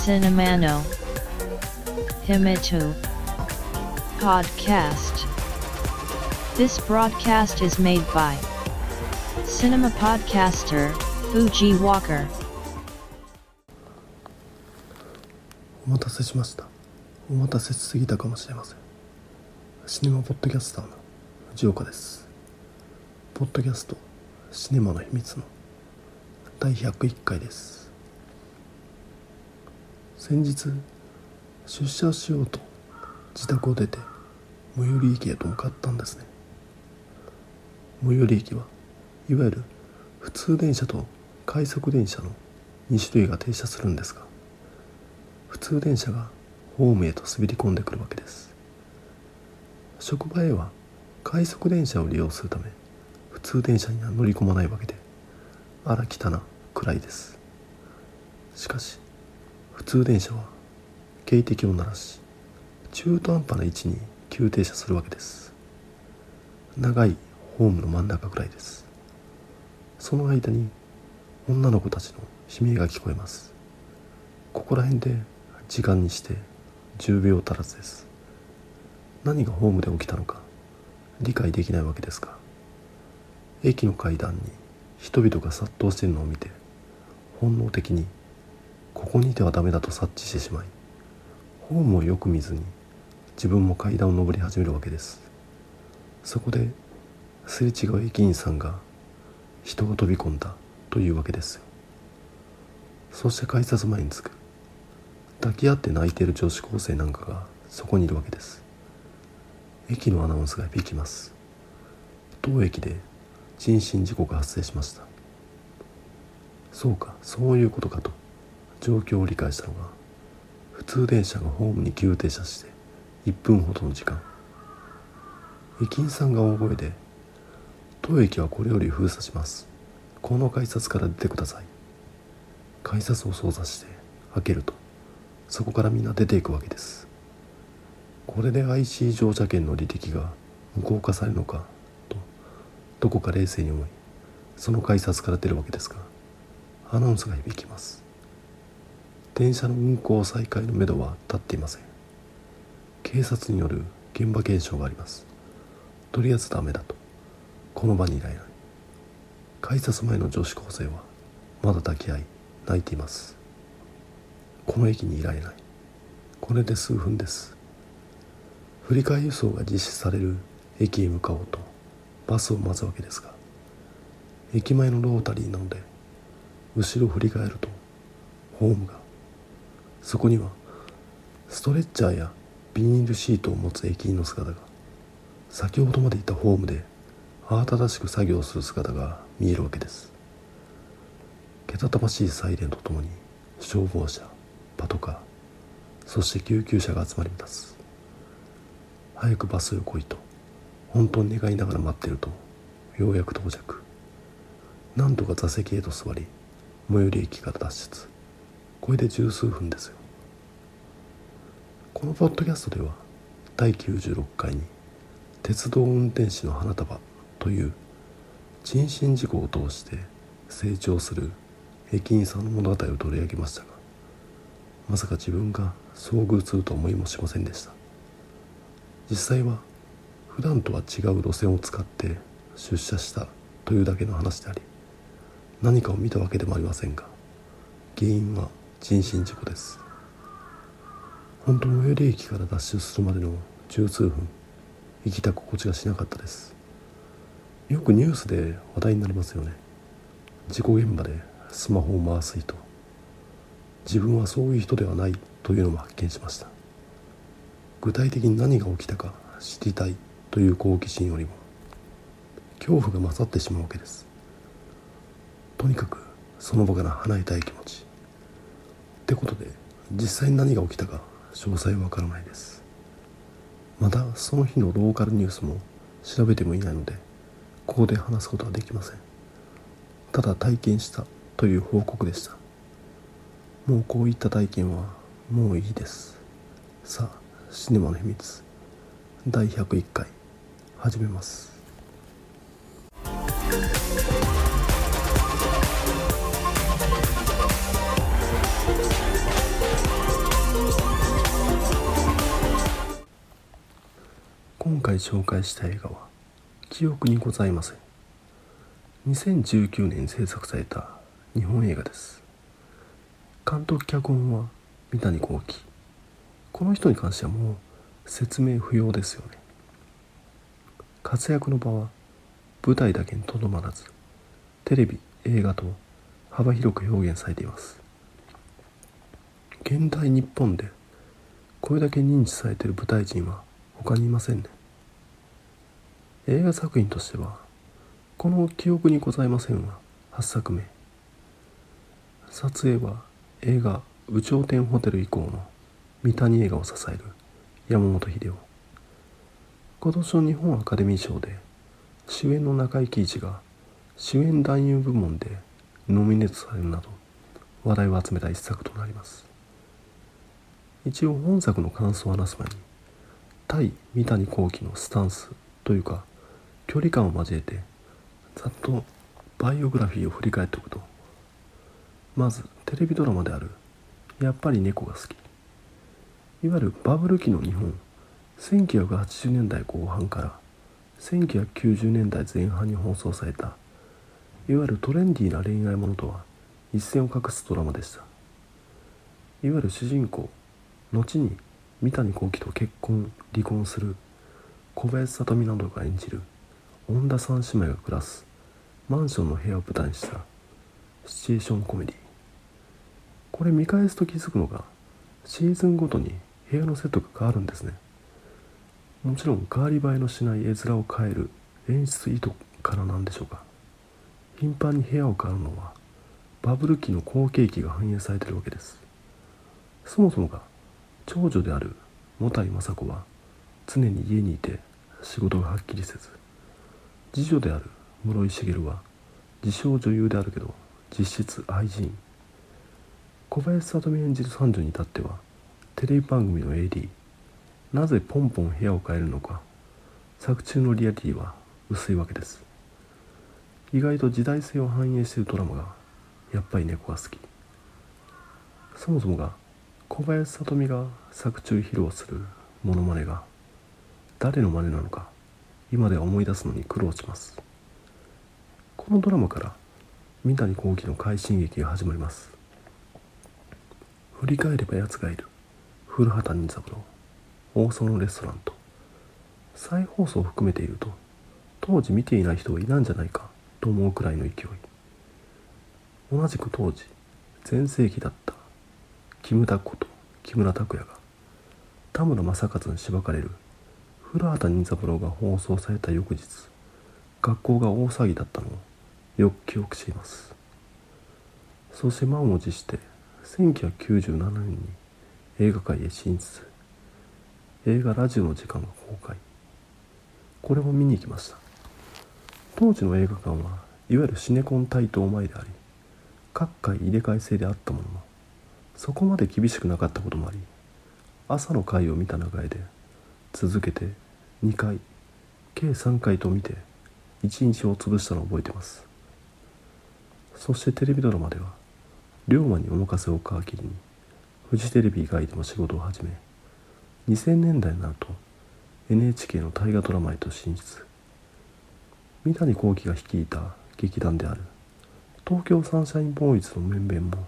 Cinemano Himitu Podcast This broadcast is made by Cinema Podcaster Fuji Walker お待たせしましたお待たせしすぎたかもしれませんシネマポッドキャスターの藤岡ですポッドキャストシネマの秘密の第101回です。先日出社しようと自宅を出て最寄り駅へと向かったんですね。最寄り駅はいわゆる普通電車と快速電車の2種類が停車するんですが普通電車がホームへと滑り込んでくるわけです。職場へは快速電車を利用するため普通電車には乗り込まないわけであら汚な暗いです。しかし普通電車は警笛を鳴らし中途半端な位置に急停車するわけです。長いホームの真ん中くらいです。その間に女の子たちの悲鳴が聞こえます。ここら辺で時間にして10秒足らずです。何がホームで起きたのか理解できないわけですが駅の階段に人々が殺到しているのを見て本能的にここにいてはダメだと察知してしまいホームをよく見ずに自分も階段を上り始めるわけです。そこですれ違う駅員さんが人が飛び込んだというわけです。よそして改札前に着く。抱き合って泣いている女子高生なんかがそこにいるわけです。駅のアナウンスが響きます。当駅で人身事故が発生しました。そうかそういうことかと。状況を理解したのが普通電車がホームに急停車して1分ほどの時間。駅員さんが大声で「当駅はこれより封鎖します。この改札から出てください」改札を操作して開けるとそこからみんな出ていくわけです。これで IC 乗車券の履歴が無効化されるのかどこか冷静に思いその改札から出るわけですがアナウンスが響きます。電車の運行再開のめどは立っていません。警察による現場検証があります。とりあえずダメだと。この場にいられない。改札前の女子高生はまだ抱き合い泣いています。この駅にいられない。これで数分です。振り替え輸送が実施される駅へ向かおうとバスを待つわけですが駅前のロータリーなので後ろを振り返るとホームがそこにはストレッチャーやビニールシートを持つ駅員の姿が先ほどまでいたホームで慌ただしく作業する姿が見えるわけです。けたたましいサイレンとともに消防車パトカーそして救急車が集まります。早くバスへ来いと本当に願いながら待ってるとようやく到着なん。とか座席へと座り最寄り駅から脱出これで十数分ですよこのポッドキャストでは第96回に「鉄道運転士の花束」という人身事故を通して成長する駅員さん。の物語を取り上げましたがまさか自分が遭遇すると思いもしません。でした実際は普段とは違う路線を使って出社したというだけの話であり何かを見たわけでもありませんが原因は人身事故です。本当に最寄り駅から脱出するまでの十数分生きた心地がしなかったです。よくニュースで話題になりますよね。事故現場でスマホを回す人。自分はそういう人ではないというのも発見しました。具体的に何が起きたか知りたい。という好奇心よりも恐怖が勝ってしまうわけです。とにかくその場から離れたい気持ち。ってことで実際に何が起きたか詳細はわからないです。まだその日のローカルニュースも調べてもいないのでここで話すことはできません。ただ体験したという報告でした。もうこういった体験はもういいです。さあシネマの秘密。第101回。始めます。今回紹介した映画は「記憶にございません」2019年制作された日本映画です。監督脚本は三谷幸喜。この人に関してはもう説明不要ですよね。活躍の場は舞台だけにとどまらずテレビ映画と幅広く表現されています。現代日本でこれだけ認知されている舞台人は他にいませんね。映画作品としてはこの「記憶にございません」は8作目。撮影は映画「有頂天ホテル」以降の三谷映画を支える山本秀夫。今年の日本アカデミー賞で主演の中井貴一が主演男優部門でノミネートされるなど話題を集めた一作となります。一応本作の感想を話す前に対三谷幸喜のスタンスというか距離感を交えてざっとバイオグラフィーを振り返っておくと。まずテレビドラマである「やっぱり猫が好き」いわゆるバブル期の日本。1980年代後半から1990年代前半に放送されたいわゆるトレンディーな恋愛ものとは一線を画すドラマでした。いわゆる主人公後に三谷幸喜と結婚離婚する小林聡美などが演じる恩田三姉妹が暮らすマンションの部屋を舞台にしたシチュエーションコメディこれ見返すと気づくのがシーズンごとに部屋のセットが変わるんですね。もちろん変わり映えのしない絵面を変える演出意図からなんでしょうか。頻繁に部屋を変わるのはバブル期の好景気が反映されているわけです。そもそもが長女である茂田井雅子は常に家にいて仕事がはっきりせず次女である室井茂は自称女優であるけど実質愛人。小林聡美演じる三女に至ってはテレビ番組の AD なぜポンポン部屋を変えるのか。作中のリアリティは薄いわけです。意外と時代性を反映しているドラマがやっぱり猫が好き。そもそもが小林聡美が作中披露するモノマネが誰の真似なのか今では思い出すのに苦労します。このドラマから三谷幸喜の快進撃が始まります。振り返れば奴がいる。古畑任三郎。大園レストランと。再放送を含めていると当時見ていない人はいないんじゃないかと思うくらいの勢い。同じく当時全盛期だったキムタクこと木村拓哉が田村正和にしばかれる古畑任三郎が放送された翌日学校が大騒ぎだったのをよく記憶しています。そして満を持して1997年に映画界へ進出。映画ラジオの時間が公開。これも見に行きました。当時の映画館はいわゆるシネコン対等前であり各界入れ替え制であったもののそこまで厳しくなかったこともあり朝の回を見た流れで続けて2回計3回と見て1日を潰したのを覚えてます。そしてテレビドラマでは龍馬にお任せを皮切りにフジテレビ以外でも仕事を始め2000年代になると NHK の大河ドラマへと進出。三谷幸喜が率いた劇団である東京サンシャインボーイズの面々も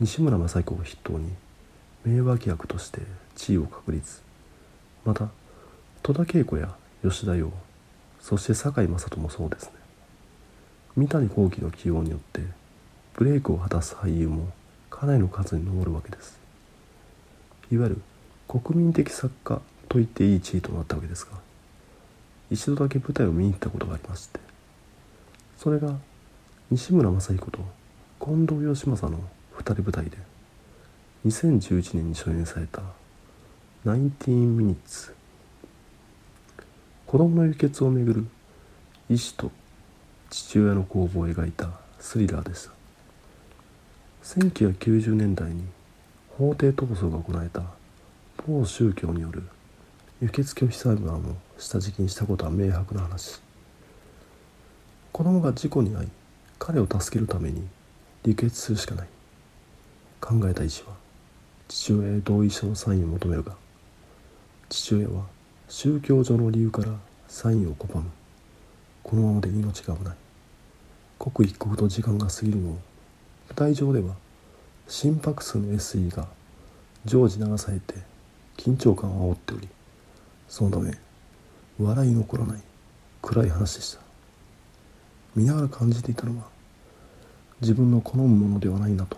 西村雅子を筆頭に名脇役として地位を確立。また戸田恵子や吉田洋そして堺雅人もそうですね。三谷幸喜の起用によってブレイクを果たす俳優もかなりの数に上るわけです。いわゆる国民的作家と言っていい地位となったわけですが一度だけ舞台を見に行ったことがありましてそれが西村雅彦と近藤義正の二人舞台で2011年に初演された「19 minutes」子供の輸血をめぐる医師と父親の攻防を描いたスリラーでした。1990年代に法廷闘争が行われた某宗教による輸血拒否裁判を下敷きにしたことは明白な話。子供が事故に遭い彼を助けるために流血するしかない。考えた医師は父親へ同意書のサインを求めるが父親は宗教上の理由からサインを拒む。このままで命が危ない。刻一刻と時間が過ぎるのを舞台上では心拍数の SE が常時流されて緊張感を煽っておりそのため笑いの起こらない暗い話でした。見ながら感じていたのは自分の好むものではないなと。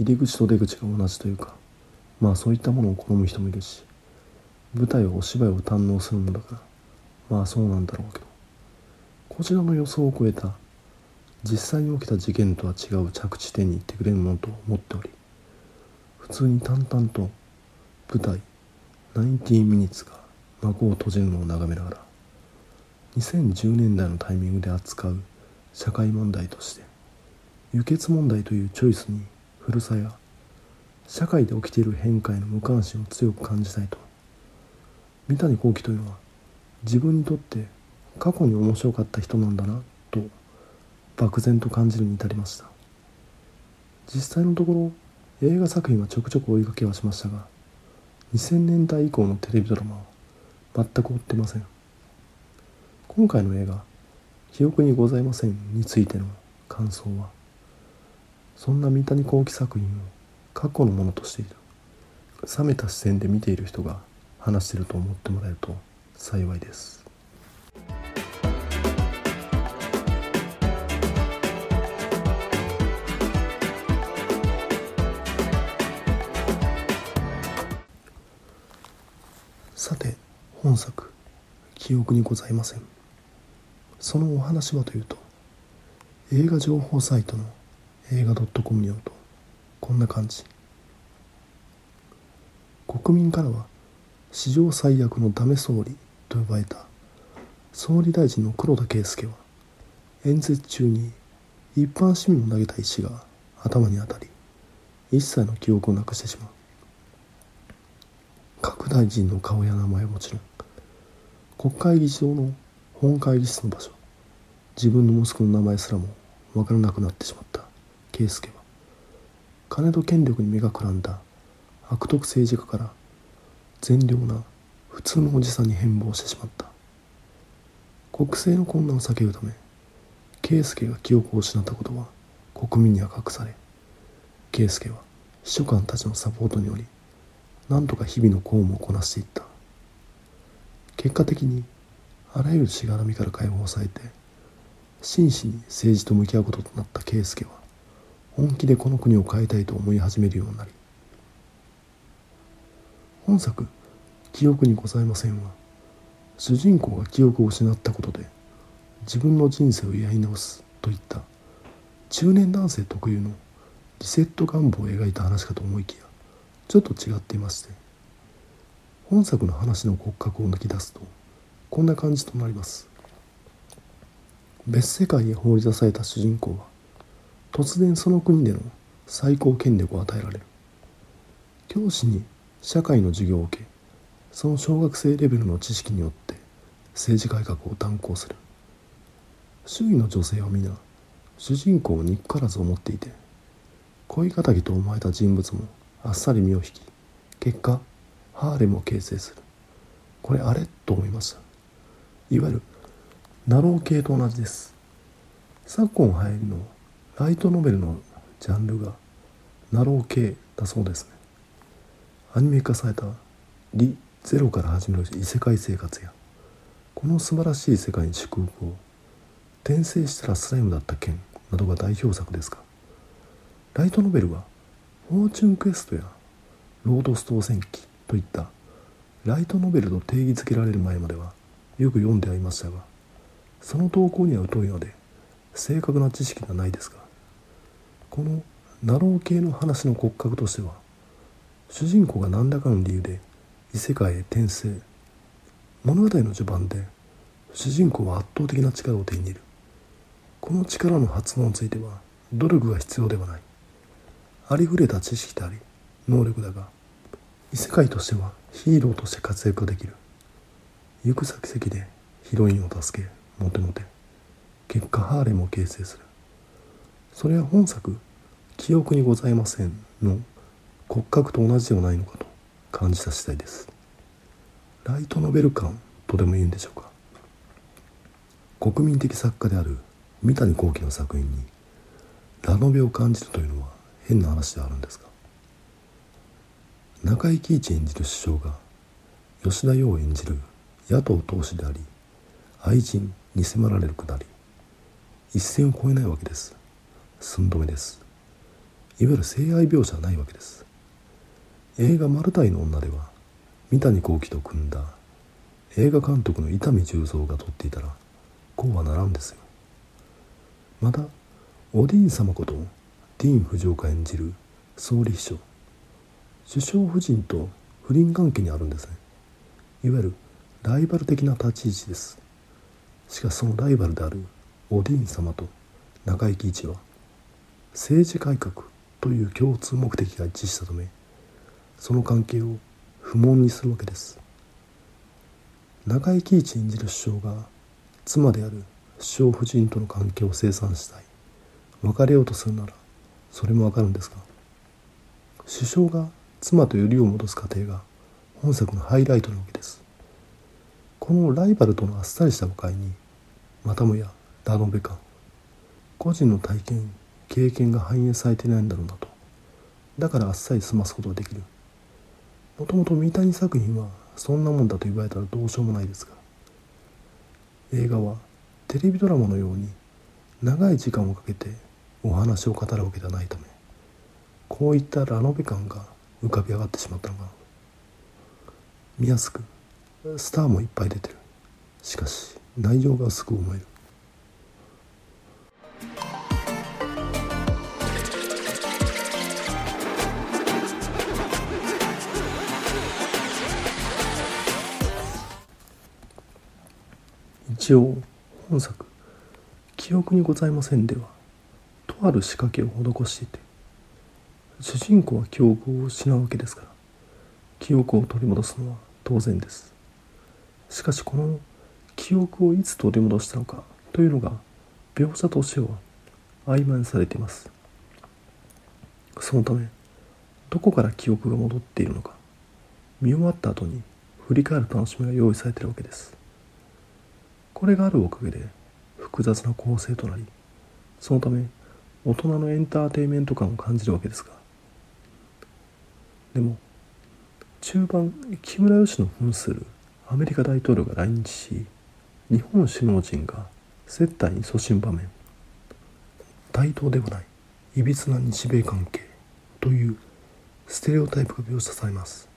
入り口と出口が同じというかまあそういったものを好む人もいるし舞台はお芝居を堪能するものだからまあそうなんだろうけどこちらの予想を超えた実際に起きた事件とは違う着地点に行ってくれるものと思っており普通に淡々と舞台90ミニッツが幕を閉じるのを眺めながら2010年代のタイミングで扱う社会問題として輸血問題というチョイスに古さや社会で起きている変化への無関心を強く感じたいと三谷幸喜というのは自分にとって過去に面白かった人なんだなと漠然と感じるに至りました。実際のところ映画作品はちょくちょく追いかけはしましたが2000年代以降のテレビドラマは全く追ってません。今回の映画「記憶にございません」についての感想はそんな三谷幸喜作品を過去のものとしている冷めた視線で見ている人が話してると思ってもらえると幸いです。本作「記憶にございません」そのお話はというと映画情報サイトの映画 .com によるとこんな感じ。国民からは史上最悪のダメ総理と呼ばれた総理大臣の黒田圭介は演説中に一般市民の投げた石が頭に当たり一切の記憶をなくしてしまう。各大臣の顔や名前はもちろん国会議事堂の本会議室の場所。自分の息子の名前すらも分からなくなってしまった。圭介は。金と権力に目がくらんだ。悪徳政治家から善良な普通のおじさんに変貌してしまった。国政の困難を避けるため圭介が記憶を失ったことは国民には隠され圭介は秘書官たちのサポートにより何とか日々の公務をこなしていった。結果的にあらゆるしがらみから解放されて真摯に政治と向き合うこととなった圭介は本気でこの国を変えたいと思い始めるようになり本作「記憶にございません」は主人公が記憶を失ったことで自分の人生をやり直すといった中年男性特有のリセット願望を描いた話かと思いきやちょっと違っていまして本作の話の骨格を抜き出すとこんな感じとなります。別世界へ放り出された主人公は突然その国での最高権力を与えられる。教師に社会の授業を受けその小学生レベルの知識によって政治改革を断行する。周囲の女性は皆主人公を憎からず思っていて恋敵と思われた人物もあっさり身を引き結果ハーレムを形成する。これあれと思いましたいわゆるなろう系と同じです。昨今流行りのライトノベルのジャンルがなろう系だそうですね。アニメ化された「 Re:ゼロから始める異世界生活やこの素晴らしい世界に祝福を転生したらスライムだった件などが代表作ですがライトノベルはフォーチュンクエストやロードス島戦記といった。ライトノベルと定義づけられる前まではよく読んではいましたがその動向には疎いので正確な知識がないですがこのなろう系の話の骨格としては主人公が何らかの理由で異世界へ転生。物語の序盤で主人公は圧倒的な力を手に入れる。この力の発動については努力が必要ではない。ありふれた知識であり能力だが異世界としてはヒーローとして活躍できる。行く先々でヒロインを助けモテモテ。結果ハーレムを形成する。それは本作「記憶にございません」の骨格と同じではないのかと感じた次第です。ライトノベル感とでも言うんでしょうか。国民的作家である三谷幸喜の作品にラノベを感じるというのは変な話ではあるんですが中井貴一演じる首相が吉田洋演じる野党党首であり愛人に迫られるくだり一線を越えないわけです。寸止めです。いわゆる性愛描写はないわけです。映画「マルタイの女」では三谷幸喜と組んだ映画監督の伊丹十三が撮っていたらこうはならんですよ。またおディーン様ことディーン・フジオカ演じる総理秘書首相夫人と不倫関係にあるんですね。いわゆるライバル的な立ち位置です。しかしそのライバルであるおディーン様と中井貴一は政治改革という共通目的が一致したためその関係を不問にするわけです。中井貴一演じる首相が妻である首相夫人との関係を清算したい。別れようとするならそれもわかるんですが首相が妻とよりを戻す過程が本作のハイライトなわけです。このライバルとのあっさりした誤解にまたもやラノベ感個人の体験経験が反映されてないんだろうなと。だからあっさり済ますことができる。もともと三谷作品はそんなもんだと言われたらどうしようもないですが映画はテレビドラマのように長い時間をかけてお話を語るわけではないためこういったラノベ感が浮かび上がってしまったのかな。見やすくスターもいっぱい出てる。しかし内容が薄く思える。一応本作「記憶にございません」ではとある仕掛けを施していて主人公は記憶を失うわけですから記憶を取り戻すのは当然です。しかしこの記憶をいつ取り戻したのかというのが描写としては曖昧にされています。そのためどこから記憶が戻っているのか見終わった後に振り返る楽しみが用意されているわけです。これがあるおかげで複雑な構成となりそのため大人のエンターテインメント感を感じるわけですがでも中盤木村佳乃扮するアメリカ大統領が来日し日本首脳陣が接待に阻止場面。対等ではないいびつな日米関係というステレオタイプが描写されます。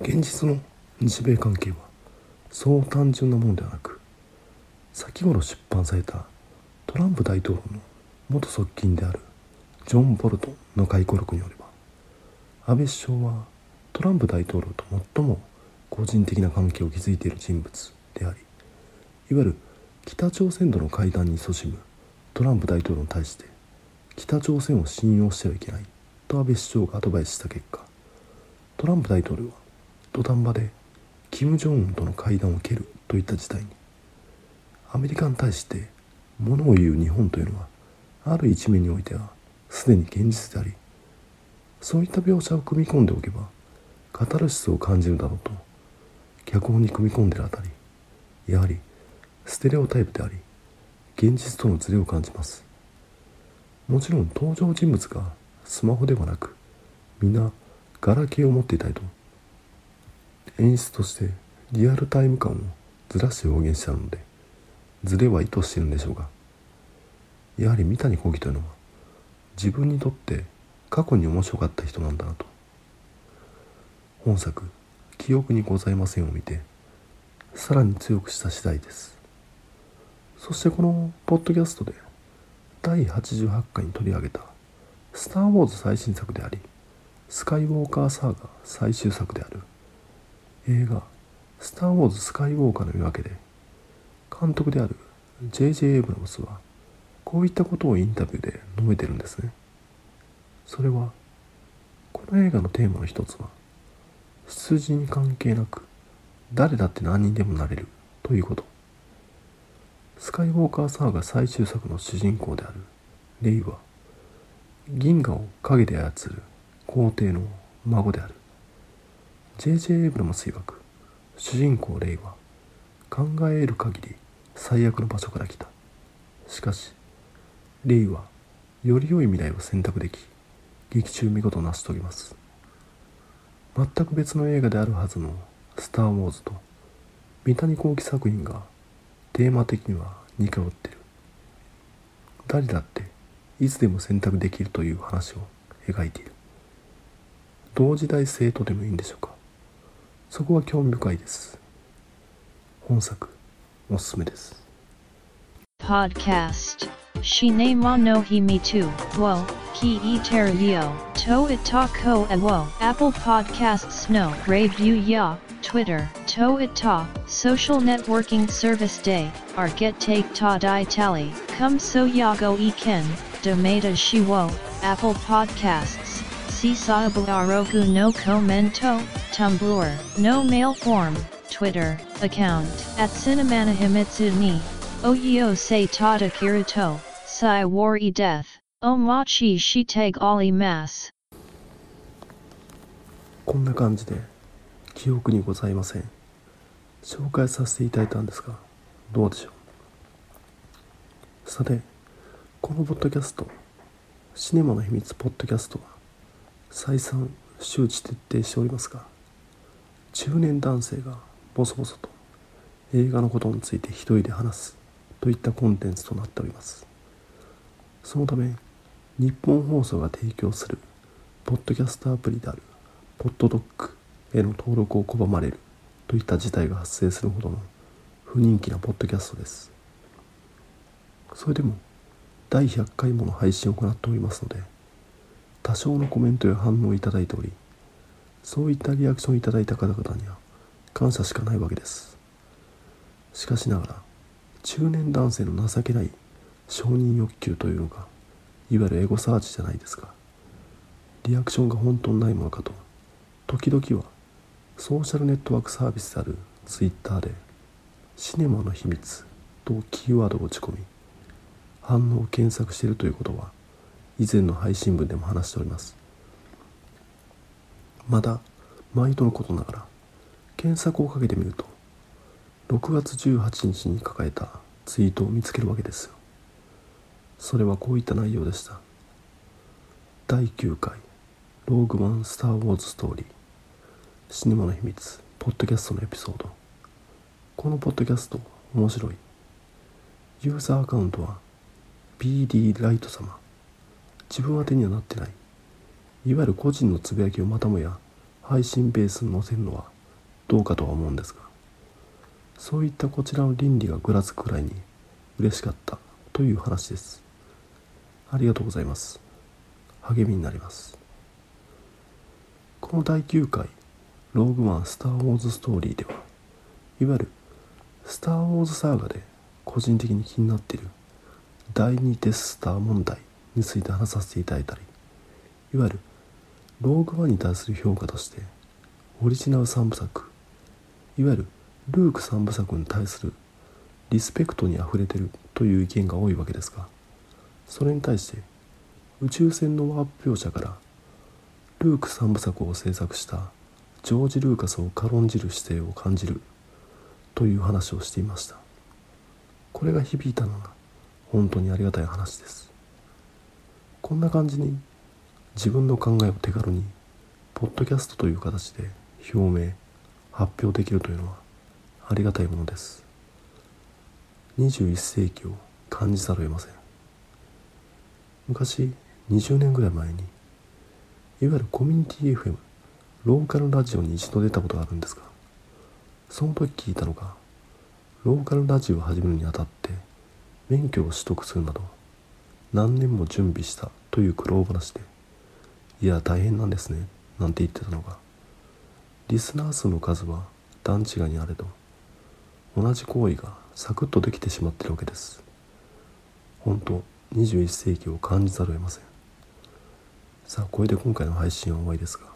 現実の日米関係はそう単純なものではなく先頃出版されたトランプ大統領の元側近であるジョン・ボルトの回顧録によれば安倍首相はトランプ大統領と最も個人的な関係を築いている人物でありいわゆる北朝鮮との会談に阻止むトランプ大統領に対して北朝鮮を信用してはいけないと安倍首相がアドバイスした結果トランプ大統領は土壇場で金正恩との会談を蹴るといった事態にアメリカに対して物を言う日本というのはある一面においてはすでに現実でありそういった描写を組み込んでおけばカタルシスを感じるだろうと脚本に組み込んでるあたりやはりステレオタイプであり現実とのズレを感じます。もちろん登場人物がスマホではなく皆ガラケーを持っていたいと演出としてリアルタイム感をずらして表現しちゃうのでズレは意図しているんでしょうがやはり三谷幸喜というのは自分にとって過去に面白かった人なんだなと本作「記憶にございません」を見てさらに強くした次第ですそしてこのポッドキャストで第88回に取り上げた「スター・ウォーズ」最新作でありスカイウォーカーサーガ最終作である映画「スター・ウォーズ・スカイウォーカー」の夜明けで監督である J.J. エイブラムスはこういったことをインタビューで述べてるんですねそれはこの映画のテーマの一つは出自に関係なく誰だって何人でもなれるということスカイウォーカーサーガ最終作の主人公であるレイは銀河を影で操る皇帝の孫である J.J. エイブラムス曰く主人公レイは考え得る限り最悪の場所から来たしかしレイはより良い未来を選択でき劇中見事成し遂げます。全く別の映画であるはずの「スター・ウォーズ」と三谷幸喜作品がテーマ的には似通ってる。誰だっていつでも選択できるという話を描いている。同時代性とでもいいんでしょうか。そこは興味深いです。本作おすすめです。Podcast. Shine wa no hi me too. Wo, ki e. To it ta ko wo. Apple Podcasts no. Review ya. Twitter. To it ta. Social networking service day. Our get take ta di tally. Come so ya go e ken. Domata. Apple Podcasts. Sisabu arogu no commento. Tumblr. No mail form. Twitter. Account. At Cinemana Himitsu ni. Oyo se tada kiruto, sai wari death, omachi shiteg ali mas. こんな感じで記憶にございません。紹介させていただいたんですがどうでしょう？さてこのポッドキャストシネマの秘密ポッドキャストは再三周知徹底しておりますが中年男性がボソボソと映画のことについて一人で話すといったコンテンツとなっております。そのため日本放送が提供するポッドキャストアプリであるポッドドッグへの登録を拒まれるといった事態が発生するほどの不人気なポッドキャストです。それでも第100回もの配信を行っておりますので多少のコメントや反応をいただいておりそういったリアクションをいただいた方々には感謝しかないわけです。しかしながら中年男性の情けない承認欲求というのがいわゆるエゴサーチじゃないですか。リアクションが本当にないものかと。時々はソーシャルネットワークサービスであるツイッターで「シネマの秘密」とキーワードを打ち込み反応を検索しているということは以前の配信文でも話しております。まだ毎度のことながら検索をかけてみると6月18日に書かれたツイートを見つけるわけですよ。それはこういった内容でした。第9回ローグマンスター・ウォーズ・ストーリー。シネマの秘密ポッドキャストのエピソード。このポッドキャスト面白い。ユーザーアカウントは BD ライト様。自分宛てにはなってない。いわゆる個人のつぶやきをまたもや配信ベースに載せるのはどうかとは思うんですが。そういったこちらの倫理がぐらつくくらいに嬉しかったという話です。ありがとうございます。励みになります。この第9回ローグマンスター・ウォーズ・ストーリーではいわゆるスター・ウォーズサーガで個人的に気になっている第2デススター問題について話させていただいたりいわゆるローグワンに対する評価としてオリジナル3部作いわゆるルーク3部作に対するリスペクトにあふれてるという意見が多いわけですがそれに対して宇宙船のワープ描写からルーク3部作を制作したジョージ・ルーカスを軽んじる姿勢を感じるという話をしていました。これが響いたのが本当にありがたい話です。こんな感じに自分の考えを手軽にポッドキャストという形で表明発表できるというのはありがたいものです。21世紀を感じざるを得ません。昔20年ぐらい前にいわゆるコミュニティ FM ローカルラジオに一度出たことがあるんですがその時聞いたのがローカルラジオを始めるにあたって免許を取得するなど何年も準備したという苦労話でいや大変なんですねなんて言ってたのがリスナー数の数は段違いにあれど同じ行為がサクッとできてしまっているわけです。本当21世紀を感じざるを得ませんさあこれで今回の配信は終わりですが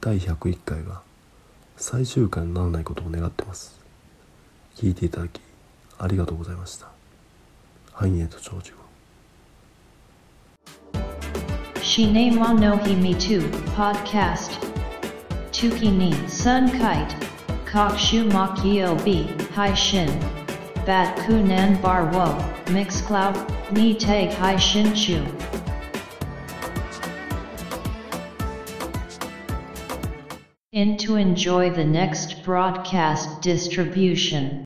第101回が最終回にならないことを願ってます聞いていただきありがとうございました繁栄と長寿を Shine wa no hi me too. Podcast. Tuki ni sun kite. kok shu makio b, hai shin. Bat kunan bar wo, mixcloud, ni take hai shin chu. In to enjoy the next broadcast distribution.